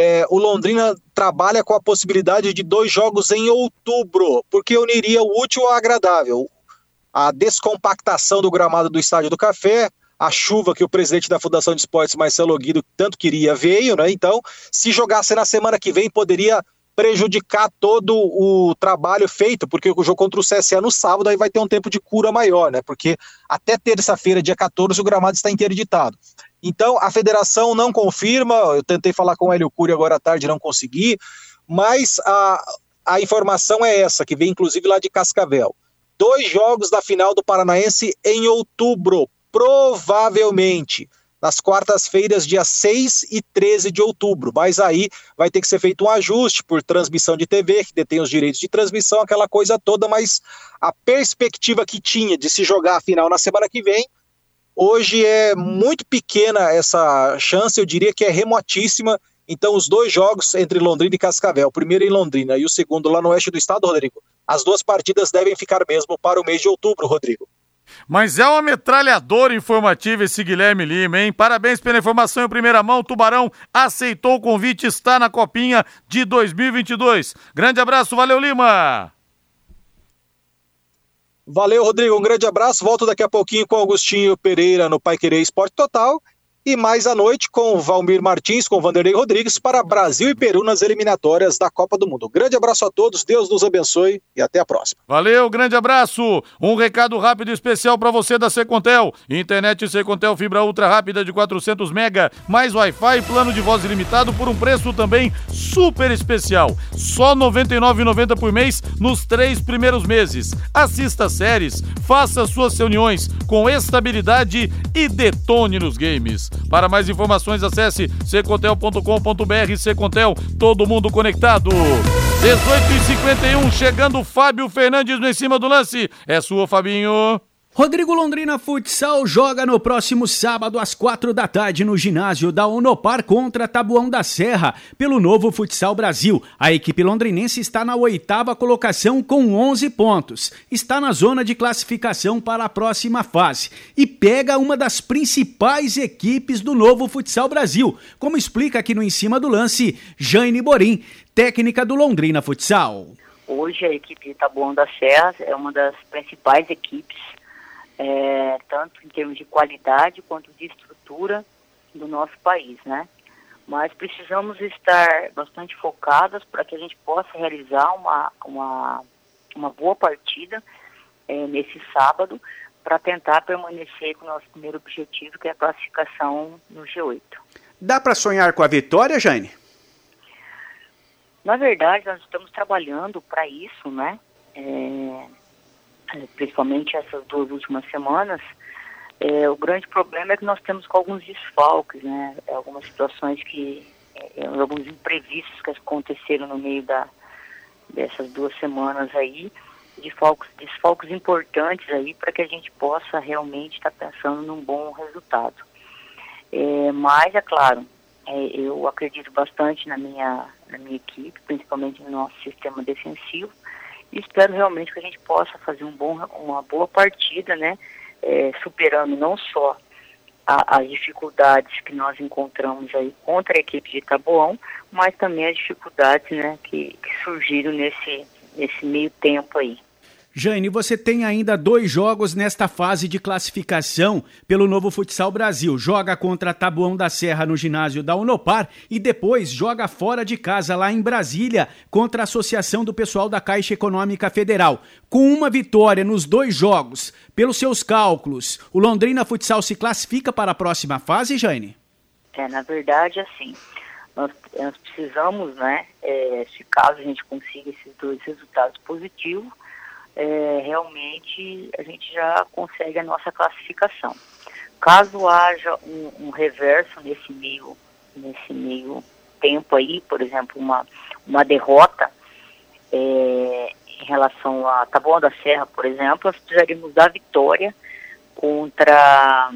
é, o Londrina trabalha com a possibilidade de dois jogos em outubro, porque uniria o útil ao agradável. A descompactação do gramado do Estádio do Café, a chuva que o presidente da Fundação de Esportes, Marcelo Guido, tanto queria, veio, né? Então, se jogasse na semana que vem, poderia prejudicar todo o trabalho feito, porque o jogo contra o CSA no sábado aí vai ter um tempo de cura maior, né? Porque até terça-feira, dia 14, o gramado está interditado. Então, a federação não confirma, eu tentei falar com o Hélio Cury agora à tarde, não consegui, mas a, a informação é essa, que vem inclusive lá de Cascavel. Dois jogos da final do Paranaense em outubro, provavelmente nas quartas-feiras, dia 6 e 13 de outubro. Mas aí vai ter que ser feito um ajuste por transmissão de TV, que detém os direitos de transmissão, aquela coisa toda, mas a perspectiva que tinha de se jogar a final na semana que vem, hoje é muito pequena essa chance, eu diria que é remotíssima. Então, os dois jogos entre Londrina e Cascavel, o primeiro em Londrina e o segundo lá no oeste do estado, Rodrigo, as duas partidas devem ficar mesmo para o mês de outubro, Rodrigo. Mas é uma metralhadora informativa esse Guilherme Lima, hein? Parabéns pela informação em primeira mão. O Tubarão aceitou o convite, está na Copinha de 2022. Grande abraço, valeu Lima! Valeu, Rodrigo. Um grande abraço. Volto daqui a pouquinho com Augustinho Pereira no Pai Querer Esporte Total e mais à noite com Valmir Martins, com Vanderlei Rodrigues para Brasil e Peru nas eliminatórias da Copa do Mundo. Grande abraço a todos, Deus nos abençoe e até a próxima. Valeu, grande abraço. Um recado rápido e especial para você da Secontel. Internet Secontel fibra ultra rápida de 400 mega, mais Wi-Fi, plano de voz ilimitado por um preço também super especial. Só R$ 99,90 por mês nos três primeiros meses. Assista séries, faça suas reuniões com estabilidade e detone nos games. Para mais informações, acesse secontel.com.br. Secontel, todo mundo conectado. 18 e 51 chegando Fábio Fernandes no em cima do lance. É sua, Fabinho. Rodrigo Londrina Futsal joga no próximo sábado às quatro da tarde no ginásio da Unopar contra Tabuão da Serra pelo novo Futsal Brasil. A equipe londrinense está na oitava colocação com 11 pontos. Está na zona de classificação para a próxima fase e pega uma das principais equipes do novo Futsal Brasil, como explica aqui no Em Cima do Lance Jane Borim, técnica do Londrina Futsal. Hoje a equipe Tabuão da Serra é uma das principais equipes é, tanto em termos de qualidade quanto de estrutura do nosso país, né? Mas precisamos estar bastante focadas para que a gente possa realizar uma, uma, uma boa partida é, nesse sábado para tentar permanecer com o nosso primeiro objetivo, que é a classificação no G8. Dá para sonhar com a vitória, Jane? Na verdade, nós estamos trabalhando para isso, né? É, principalmente essas duas últimas semanas, é, o grande problema é que nós temos com alguns desfalques, né? É, algumas situações que, é, alguns imprevistos que aconteceram no meio da, dessas duas semanas aí, desfalques, desfalques importantes aí para que a gente possa realmente estar tá pensando num bom resultado. É, mas, é claro, é, eu acredito bastante na minha, na minha equipe, principalmente no nosso sistema defensivo, e espero realmente que a gente possa fazer um bom, uma boa partida, né? É, superando não só a, as dificuldades que nós encontramos aí contra a equipe de Taboão, mas também as dificuldades né, que, que surgiram nesse, nesse meio tempo aí. Jane, você tem ainda dois jogos nesta fase de classificação pelo Novo Futsal Brasil. Joga contra Tabuão da Serra no ginásio da Unopar e depois joga fora de casa lá em Brasília contra a Associação do Pessoal da Caixa Econômica Federal. Com uma vitória nos dois jogos, pelos seus cálculos, o Londrina Futsal se classifica para a próxima fase, Jane? É, na verdade, assim, nós, nós precisamos, né, é, se caso a gente consiga esses dois resultados positivos, é, realmente a gente já consegue a nossa classificação. Caso haja um, um, reverso nesse meio, nesse meio tempo aí, por exemplo, uma, uma derrota é, em relação a Taboão da Serra, por exemplo, nós precisaríamos da vitória contra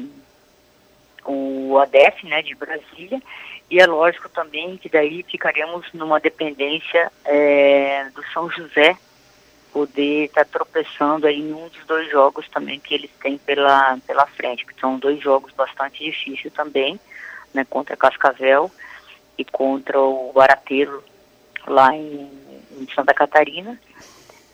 o ADEF, né, de Brasília, e é lógico também que daí ficaríamos numa dependência é, do São José, poder estar tá tropeçando aí em um dos dois jogos também que eles têm pela, pela frente, que são dois jogos bastante difíceis também, né, contra Cascavel e contra o Barateiro lá em, em Santa Catarina,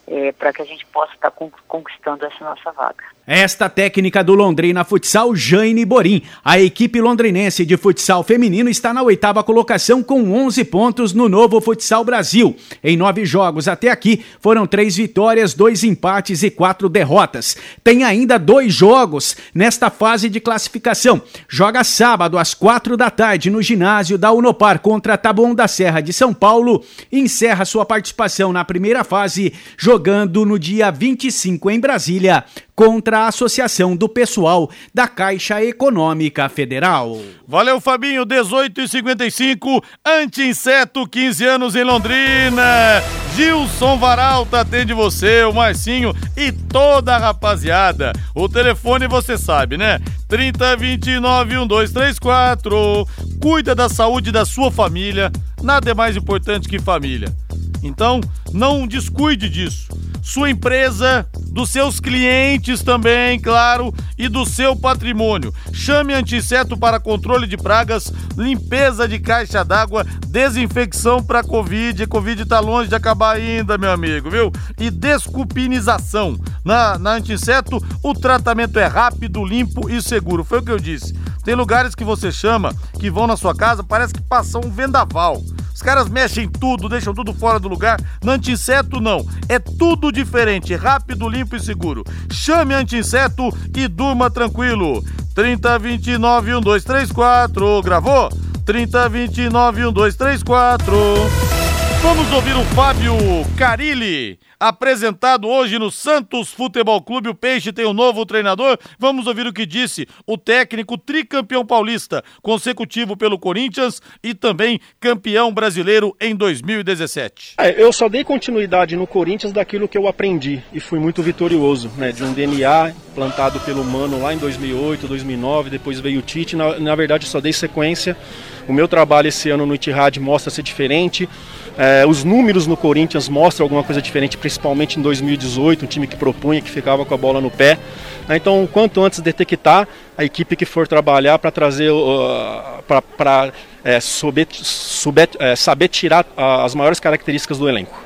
é, para que a gente possa estar tá conquistando essa nossa vaga. Esta técnica do Londrina Futsal, Jane Borim. A equipe londrinense de futsal feminino está na oitava colocação com 11 pontos no novo Futsal Brasil. Em nove jogos até aqui, foram três vitórias, dois empates e quatro derrotas. Tem ainda dois jogos nesta fase de classificação. Joga sábado às quatro da tarde no ginásio da Unopar contra Taboão da Serra de São Paulo encerra sua participação na primeira fase jogando no dia 25 em Brasília contra a Associação do Pessoal da Caixa Econômica Federal. Valeu, Fabinho, 18 e 55 Anti-inseto, 15 anos em Londrina. Gilson Varalta atende você, o Marcinho e toda a rapaziada. O telefone você sabe, né? 3029 1234. Cuida da saúde da sua família. Nada é mais importante que família. Então, não descuide disso. Sua empresa, dos seus clientes também, claro, e do seu patrimônio. Chame Antisseto para controle de pragas, limpeza de caixa d'água, desinfecção para Covid. Covid está longe de acabar ainda, meu amigo, viu? E descupinização. Na, na o tratamento é rápido, limpo e seguro. Foi o que eu disse. Tem lugares que você chama, que vão na sua casa, parece que passam um vendaval. Os caras mexem tudo, deixam tudo fora do lugar. No anti-inseto, não. É tudo diferente, rápido, limpo e seguro. Chame anti-inseto e durma tranquilo. 3029 1234. Gravou? 3029 1234. Vamos ouvir o Fábio Carilli apresentado hoje no Santos Futebol Clube. O Peixe tem um novo treinador. Vamos ouvir o que disse o técnico tricampeão paulista, consecutivo pelo Corinthians e também campeão brasileiro em 2017. É, eu só dei continuidade no Corinthians daquilo que eu aprendi e fui muito vitorioso, né? De um DNA plantado pelo Mano lá em 2008, 2009, depois veio o Tite. Na, na verdade, só dei sequência. O meu trabalho esse ano no Itihad mostra ser diferente. É, os números no Corinthians mostram alguma coisa diferente, principalmente em 2018, um time que propunha, que ficava com a bola no pé. Né, então, quanto antes detectar a equipe que for trabalhar para trazer, uh, para é, é, saber tirar as maiores características do elenco.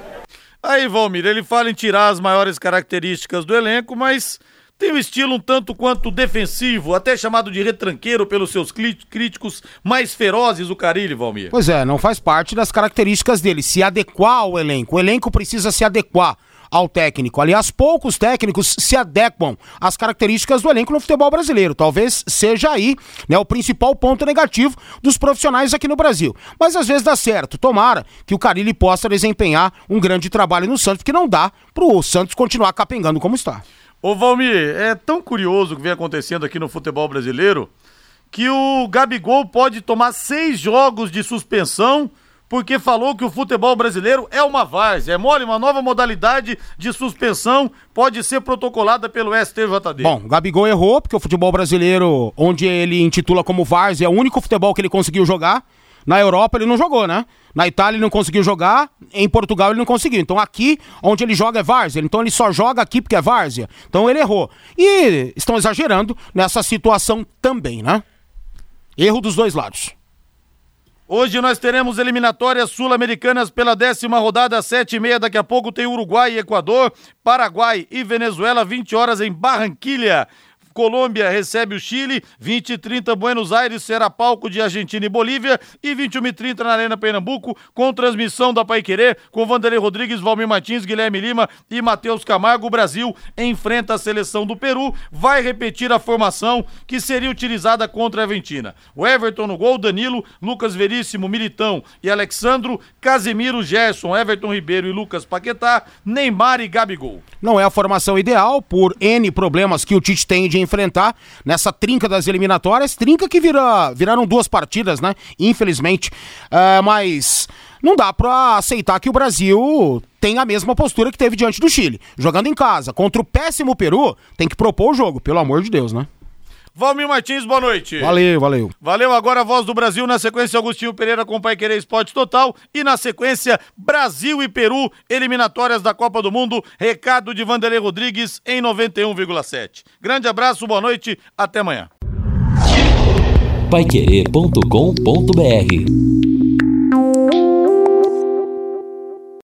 Aí, Valmir, ele fala em tirar as maiores características do elenco, mas tem um estilo um tanto quanto defensivo, até chamado de retranqueiro pelos seus críticos mais ferozes, o Carilli, Valmir. Pois é, não faz parte das características dele, se adequar ao elenco. O elenco precisa se adequar ao técnico. Aliás, poucos técnicos se adequam às características do elenco no futebol brasileiro. Talvez seja aí né, o principal ponto negativo dos profissionais aqui no Brasil. Mas às vezes dá certo. Tomara que o Carilli possa desempenhar um grande trabalho no Santos, porque não dá para o Santos continuar capengando como está. Ô Valmir, é tão curioso o que vem acontecendo aqui no futebol brasileiro que o Gabigol pode tomar seis jogos de suspensão porque falou que o futebol brasileiro é uma várzea. É mole, uma nova modalidade de suspensão pode ser protocolada pelo STJD. Bom, o Gabigol errou, porque o futebol brasileiro, onde ele intitula como várzea, é o único futebol que ele conseguiu jogar. Na Europa ele não jogou, né? Na Itália ele não conseguiu jogar, em Portugal ele não conseguiu. Então aqui, onde ele joga é várzea. Então ele só joga aqui porque é várzea. Então ele errou. E estão exagerando nessa situação também, né? Erro dos dois lados. Hoje nós teremos eliminatórias sul-americanas pela décima rodada, sete e meia. Daqui a pouco tem Uruguai e Equador, Paraguai e Venezuela, 20 horas em Barranquilha. Colômbia recebe o Chile, 20 e 30 Buenos Aires será palco de Argentina e Bolívia e 21 e 30 na Arena Pernambuco com transmissão da Paiquerê com Vanderlei Rodrigues, Valmir Martins, Guilherme Lima e Matheus Camargo. O Brasil enfrenta a seleção do Peru, vai repetir a formação que seria utilizada contra a Argentina. O Everton no gol, Danilo, Lucas Veríssimo, Militão e Alexandro, Casemiro, Gerson, Everton Ribeiro e Lucas Paquetá, Neymar e Gabigol. Não é a formação ideal por N problemas que o Tite tem de enfrentar nessa trinca das eliminatórias. Trinca que vira, viraram duas partidas, né? Infelizmente. Uh, mas não dá para aceitar que o Brasil tem a mesma postura que teve diante do Chile. Jogando em casa, contra o péssimo Peru, tem que propor o jogo, pelo amor de Deus, né? Valmir Martins, boa noite. Valeu, valeu. Valeu agora a voz do Brasil, na sequência Agostinho Pereira com Pai Querer Esporte Total e na sequência Brasil e Peru, eliminatórias da Copa do Mundo, recado de Vanderlei Rodrigues em 91,7. Grande abraço, boa noite, até amanhã. Paiquerê.com.br